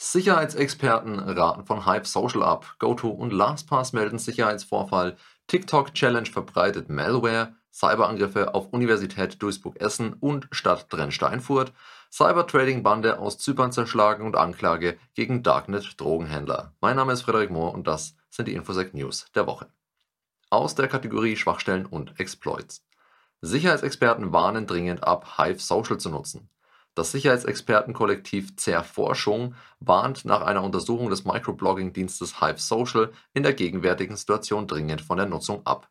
Sicherheitsexperten raten von Hype Social ab. GoTo und LastPass melden Sicherheitsvorfall. TikTok Challenge verbreitet Malware. Cyberangriffe auf Universität Duisburg-Essen und Stadt Drensteinfurt. Cybertrading-Bande aus Zypern zerschlagen und Anklage gegen Darknet-Drogenhändler. Mein Name ist Frederik Mohr und das sind die Infosec News der Woche. Aus der Kategorie Schwachstellen und Exploits. Sicherheitsexperten warnen dringend ab, Hive Social zu nutzen. Das Sicherheitsexpertenkollektiv Zerforschung warnt nach einer Untersuchung des Microblogging-Dienstes Hive Social in der gegenwärtigen Situation dringend von der Nutzung ab.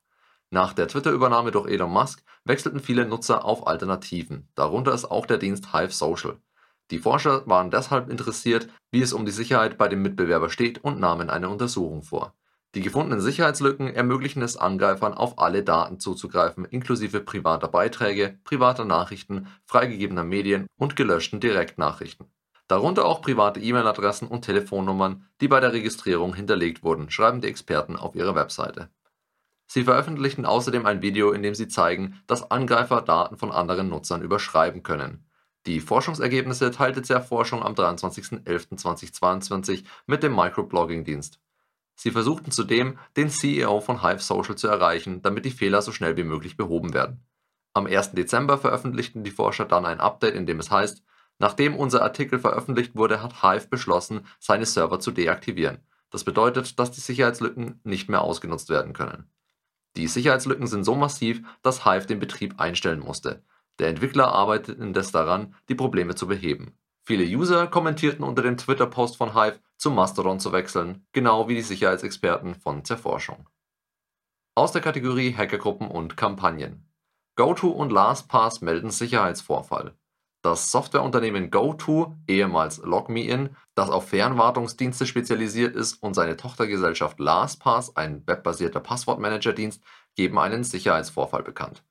Nach der Twitter-Übernahme durch Elon Musk wechselten viele Nutzer auf Alternativen, darunter ist auch der Dienst Hive Social. Die Forscher waren deshalb interessiert, wie es um die Sicherheit bei dem Mitbewerber steht und nahmen eine Untersuchung vor. Die gefundenen Sicherheitslücken ermöglichen es Angreifern, auf alle Daten zuzugreifen, inklusive privater Beiträge, privater Nachrichten, freigegebener Medien und gelöschten Direktnachrichten. Darunter auch private E-Mail-Adressen und Telefonnummern, die bei der Registrierung hinterlegt wurden, schreiben die Experten auf ihrer Webseite. Sie veröffentlichten außerdem ein Video, in dem sie zeigen, dass Angreifer Daten von anderen Nutzern überschreiben können. Die Forschungsergebnisse teilte der Forschung am 23.11.2022 mit dem Microblogging-Dienst. Sie versuchten zudem, den CEO von Hive Social zu erreichen, damit die Fehler so schnell wie möglich behoben werden. Am 1. Dezember veröffentlichten die Forscher dann ein Update, in dem es heißt, nachdem unser Artikel veröffentlicht wurde, hat Hive beschlossen, seine Server zu deaktivieren. Das bedeutet, dass die Sicherheitslücken nicht mehr ausgenutzt werden können. Die Sicherheitslücken sind so massiv, dass Hive den Betrieb einstellen musste. Der Entwickler arbeitet indes daran, die Probleme zu beheben. Viele User kommentierten unter dem Twitter-Post von Hive, zu Mastodon zu wechseln, genau wie die Sicherheitsexperten von Zerforschung. Aus der Kategorie Hackergruppen und Kampagnen. GoTo und LastPass melden Sicherheitsvorfall. Das Softwareunternehmen GoTo, ehemals LogMeIn, das auf Fernwartungsdienste spezialisiert ist, und seine Tochtergesellschaft LastPass, ein webbasierter Passwortmanagerdienst, geben einen Sicherheitsvorfall bekannt.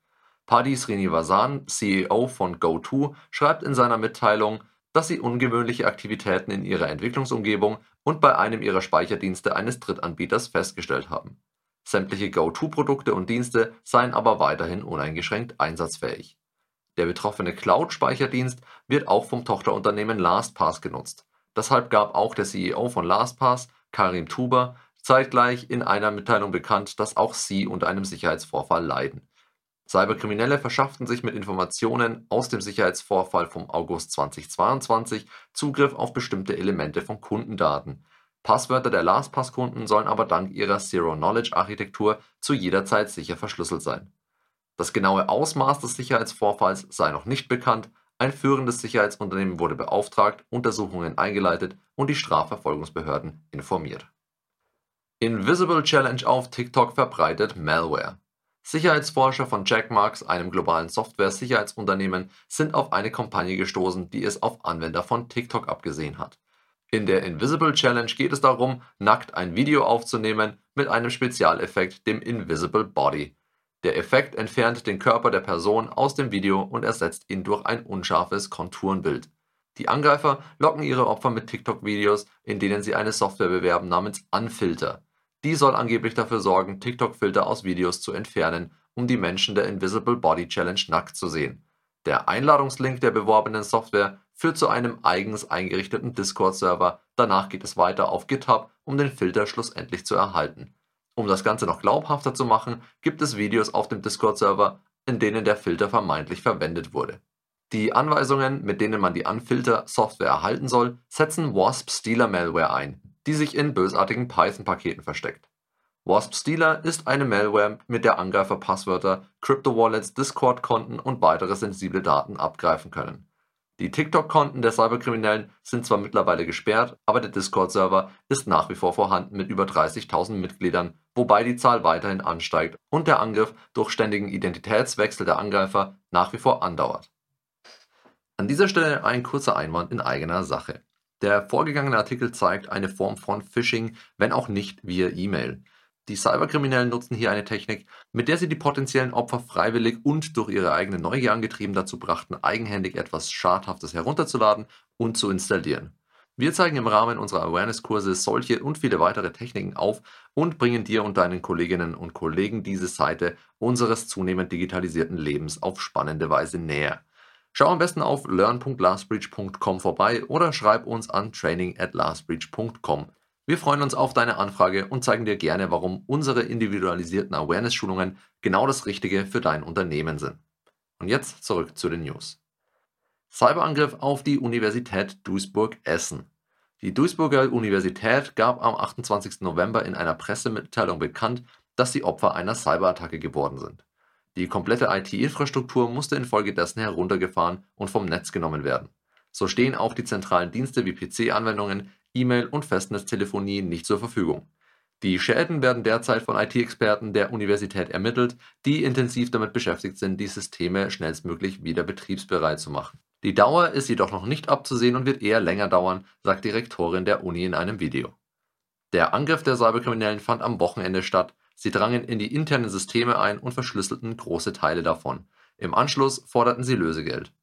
Paddy Srinivasan, CEO von GoTo, schreibt in seiner Mitteilung, dass sie ungewöhnliche Aktivitäten in ihrer Entwicklungsumgebung und bei einem ihrer Speicherdienste eines Drittanbieters festgestellt haben. Sämtliche GoTo-Produkte und Dienste seien aber weiterhin uneingeschränkt einsatzfähig. Der betroffene Cloud-Speicherdienst wird auch vom Tochterunternehmen LastPass genutzt. Deshalb gab auch der CEO von LastPass, Karim Tuber, zeitgleich in einer Mitteilung bekannt, dass auch sie unter einem Sicherheitsvorfall leiden. Cyberkriminelle verschafften sich mit Informationen aus dem Sicherheitsvorfall vom August 2022 Zugriff auf bestimmte Elemente von Kundendaten. Passwörter der LastPass-Kunden sollen aber dank ihrer Zero-Knowledge-Architektur zu jeder Zeit sicher verschlüsselt sein das genaue Ausmaß des Sicherheitsvorfalls sei noch nicht bekannt, ein führendes Sicherheitsunternehmen wurde beauftragt, Untersuchungen eingeleitet und die Strafverfolgungsbehörden informiert. Invisible Challenge auf TikTok verbreitet Malware. Sicherheitsforscher von Jackmarks, einem globalen Software-Sicherheitsunternehmen, sind auf eine Kampagne gestoßen, die es auf Anwender von TikTok abgesehen hat. In der Invisible Challenge geht es darum, nackt ein Video aufzunehmen mit einem Spezialeffekt, dem Invisible Body. Der Effekt entfernt den Körper der Person aus dem Video und ersetzt ihn durch ein unscharfes Konturenbild. Die Angreifer locken ihre Opfer mit TikTok-Videos, in denen sie eine Software bewerben namens Unfilter. Die soll angeblich dafür sorgen, TikTok-Filter aus Videos zu entfernen, um die Menschen der Invisible Body Challenge nackt zu sehen. Der Einladungslink der beworbenen Software führt zu einem eigens eingerichteten Discord-Server, danach geht es weiter auf GitHub, um den Filter schlussendlich zu erhalten um das Ganze noch glaubhafter zu machen, gibt es Videos auf dem Discord-Server, in denen der Filter vermeintlich verwendet wurde. Die Anweisungen, mit denen man die Unfilter-Software erhalten soll, setzen Wasp-Stealer-Malware ein, die sich in bösartigen Python-Paketen versteckt. Wasp-Stealer ist eine Malware, mit der Angreifer Passwörter, Crypto-Wallets, Discord-Konten und weitere sensible Daten abgreifen können die TikTok-Konten der Cyberkriminellen sind zwar mittlerweile gesperrt, aber der Discord-Server ist nach wie vor vorhanden mit über 30.000 Mitgliedern, wobei die Zahl weiterhin ansteigt und der Angriff durch ständigen Identitätswechsel der Angreifer nach wie vor andauert. An dieser Stelle ein kurzer Einwand in eigener Sache. Der vorgegangene Artikel zeigt eine Form von Phishing, wenn auch nicht via E-Mail. Die Cyberkriminellen nutzen hier eine Technik, mit der sie die potenziellen Opfer freiwillig und durch ihre eigene Neugier angetrieben dazu brachten, eigenhändig etwas Schadhaftes herunterzuladen und zu installieren. Wir zeigen im Rahmen unserer Awareness-Kurse solche und viele weitere Techniken auf und bringen dir und deinen Kolleginnen und Kollegen diese Seite unseres zunehmend digitalisierten Lebens auf spannende Weise näher. Schau am besten auf learn.lastbreach.com vorbei oder schreib uns an training at lastbreach.com. Wir freuen uns auf deine Anfrage und zeigen dir gerne, warum unsere individualisierten Awareness-Schulungen genau das Richtige für dein Unternehmen sind. Und jetzt zurück zu den News. Cyberangriff auf die Universität Duisburg-Essen. Die Duisburger Universität gab am 28. November in einer Pressemitteilung bekannt, dass sie Opfer einer Cyberattacke geworden sind. Die komplette IT-Infrastruktur musste infolgedessen heruntergefahren und vom Netz genommen werden. So stehen auch die zentralen Dienste wie PC-Anwendungen, E-Mail und Festnetztelefonie nicht zur Verfügung. Die Schäden werden derzeit von IT-Experten der Universität ermittelt, die intensiv damit beschäftigt sind, die Systeme schnellstmöglich wieder betriebsbereit zu machen. Die Dauer ist jedoch noch nicht abzusehen und wird eher länger dauern, sagt die Rektorin der Uni in einem Video. Der Angriff der Cyberkriminellen fand am Wochenende statt. Sie drangen in die internen Systeme ein und verschlüsselten große Teile davon. Im Anschluss forderten sie Lösegeld.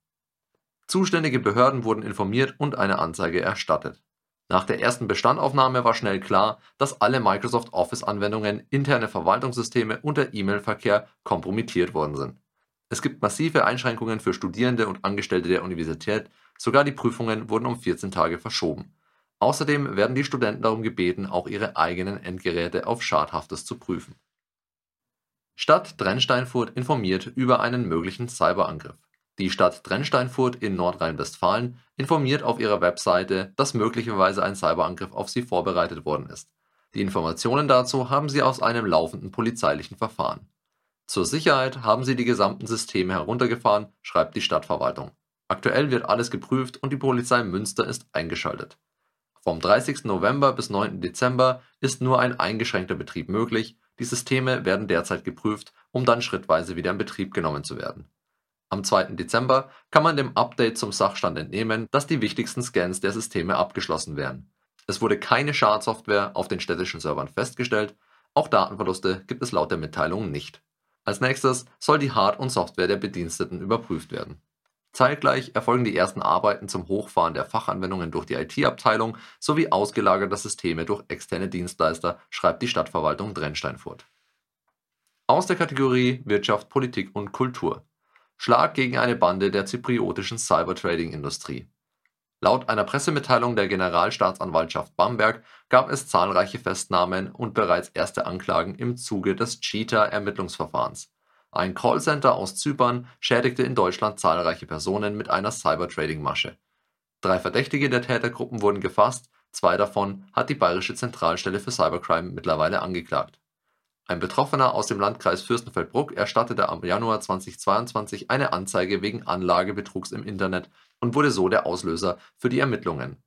Zuständige Behörden wurden informiert und eine Anzeige erstattet. Nach der ersten Bestandaufnahme war schnell klar, dass alle Microsoft Office-Anwendungen, interne Verwaltungssysteme und der E-Mail-Verkehr kompromittiert worden sind. Es gibt massive Einschränkungen für Studierende und Angestellte der Universität, sogar die Prüfungen wurden um 14 Tage verschoben. Außerdem werden die Studenten darum gebeten, auch ihre eigenen Endgeräte auf Schadhaftes zu prüfen. Stadt Drensteinfurt informiert über einen möglichen Cyberangriff. Die Stadt Drensteinfurt in Nordrhein-Westfalen informiert auf ihrer Webseite, dass möglicherweise ein Cyberangriff auf sie vorbereitet worden ist. Die Informationen dazu haben sie aus einem laufenden polizeilichen Verfahren. Zur Sicherheit haben sie die gesamten Systeme heruntergefahren, schreibt die Stadtverwaltung. Aktuell wird alles geprüft und die Polizei Münster ist eingeschaltet. Vom 30. November bis 9. Dezember ist nur ein eingeschränkter Betrieb möglich, die Systeme werden derzeit geprüft, um dann schrittweise wieder in Betrieb genommen zu werden. Am 2. Dezember kann man dem Update zum Sachstand entnehmen, dass die wichtigsten Scans der Systeme abgeschlossen werden. Es wurde keine Schadsoftware auf den städtischen Servern festgestellt, auch Datenverluste gibt es laut der Mitteilung nicht. Als nächstes soll die Hard- und Software der Bediensteten überprüft werden. Zeitgleich erfolgen die ersten Arbeiten zum Hochfahren der Fachanwendungen durch die IT-Abteilung sowie ausgelagerte Systeme durch externe Dienstleister, schreibt die Stadtverwaltung Drensteinfurt. Aus der Kategorie Wirtschaft, Politik und Kultur. Schlag gegen eine Bande der zypriotischen Cybertrading-Industrie. Laut einer Pressemitteilung der Generalstaatsanwaltschaft Bamberg gab es zahlreiche Festnahmen und bereits erste Anklagen im Zuge des Cheetah-Ermittlungsverfahrens. Ein Callcenter aus Zypern schädigte in Deutschland zahlreiche Personen mit einer Cybertrading-Masche. Drei Verdächtige der Tätergruppen wurden gefasst, zwei davon hat die Bayerische Zentralstelle für Cybercrime mittlerweile angeklagt. Ein Betroffener aus dem Landkreis Fürstenfeldbruck erstattete am Januar 2022 eine Anzeige wegen Anlagebetrugs im Internet und wurde so der Auslöser für die Ermittlungen.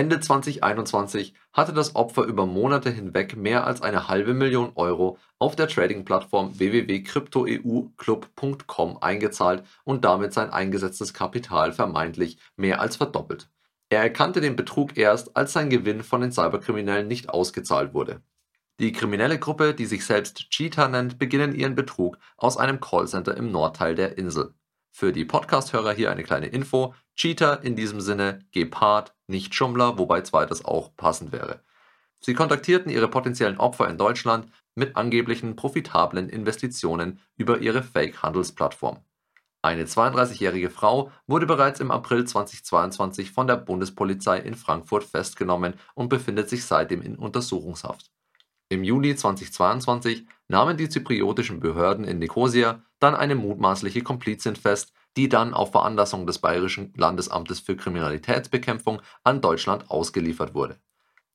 Ende 2021 hatte das Opfer über Monate hinweg mehr als eine halbe Million Euro auf der Trading-Plattform www.cryptoeuclub.com eingezahlt und damit sein eingesetztes Kapital vermeintlich mehr als verdoppelt. Er erkannte den Betrug erst, als sein Gewinn von den Cyberkriminellen nicht ausgezahlt wurde. Die kriminelle Gruppe, die sich selbst Cheetah nennt, beginnen ihren Betrug aus einem Callcenter im Nordteil der Insel. Für die Podcast-Hörer hier eine kleine Info. Cheetah in diesem Sinne Gepard, nicht Schummler, wobei zweites auch passend wäre. Sie kontaktierten ihre potenziellen Opfer in Deutschland mit angeblichen profitablen Investitionen über ihre Fake-Handelsplattform. Eine 32-jährige Frau wurde bereits im April 2022 von der Bundespolizei in Frankfurt festgenommen und befindet sich seitdem in Untersuchungshaft. Im Juli 2022 nahmen die zypriotischen Behörden in Nikosia dann eine mutmaßliche Komplizin fest, die dann auf Veranlassung des Bayerischen Landesamtes für Kriminalitätsbekämpfung an Deutschland ausgeliefert wurde.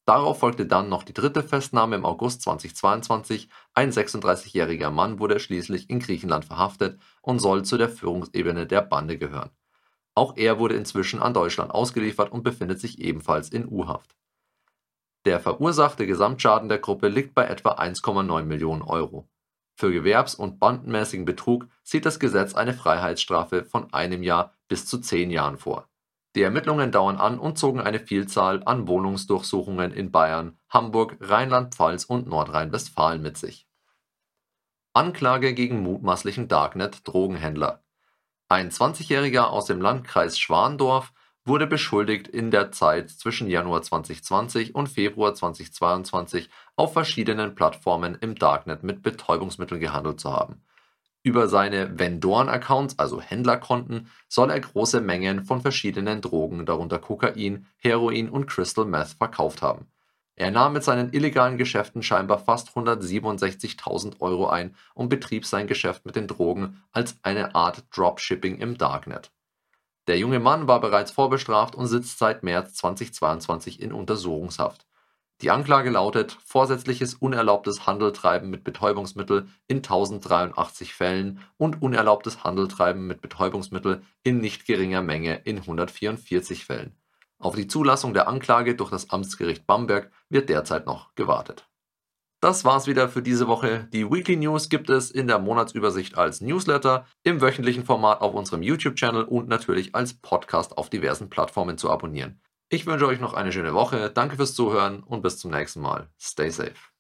Darauf folgte dann noch die dritte Festnahme im August 2022. Ein 36-jähriger Mann wurde schließlich in Griechenland verhaftet und soll zu der Führungsebene der Bande gehören. Auch er wurde inzwischen an Deutschland ausgeliefert und befindet sich ebenfalls in U-Haft. Der verursachte Gesamtschaden der Gruppe liegt bei etwa 1,9 Millionen Euro. Für gewerbs und bandenmäßigen Betrug sieht das Gesetz eine Freiheitsstrafe von einem Jahr bis zu zehn Jahren vor. Die Ermittlungen dauern an und zogen eine Vielzahl an Wohnungsdurchsuchungen in Bayern, Hamburg, Rheinland-Pfalz und Nordrhein-Westfalen mit sich. Anklage gegen mutmaßlichen Darknet-Drogenhändler. Ein 20-Jähriger aus dem Landkreis Schwandorf wurde beschuldigt, in der Zeit zwischen Januar 2020 und Februar 2022 auf verschiedenen Plattformen im Darknet mit Betäubungsmitteln gehandelt zu haben. Über seine Vendoren-Accounts, also Händlerkonten, soll er große Mengen von verschiedenen Drogen, darunter Kokain, Heroin und Crystal Meth, verkauft haben. Er nahm mit seinen illegalen Geschäften scheinbar fast 167.000 Euro ein und betrieb sein Geschäft mit den Drogen als eine Art Dropshipping im Darknet. Der junge Mann war bereits vorbestraft und sitzt seit März 2022 in Untersuchungshaft. Die Anklage lautet vorsätzliches unerlaubtes Handeltreiben mit Betäubungsmittel in 1083 Fällen und unerlaubtes Handeltreiben mit Betäubungsmittel in nicht geringer Menge in 144 Fällen. Auf die Zulassung der Anklage durch das Amtsgericht Bamberg wird derzeit noch gewartet. Das war's wieder für diese Woche. Die Weekly News gibt es in der Monatsübersicht als Newsletter, im wöchentlichen Format auf unserem YouTube-Channel und natürlich als Podcast auf diversen Plattformen zu abonnieren. Ich wünsche euch noch eine schöne Woche, danke fürs Zuhören und bis zum nächsten Mal. Stay safe.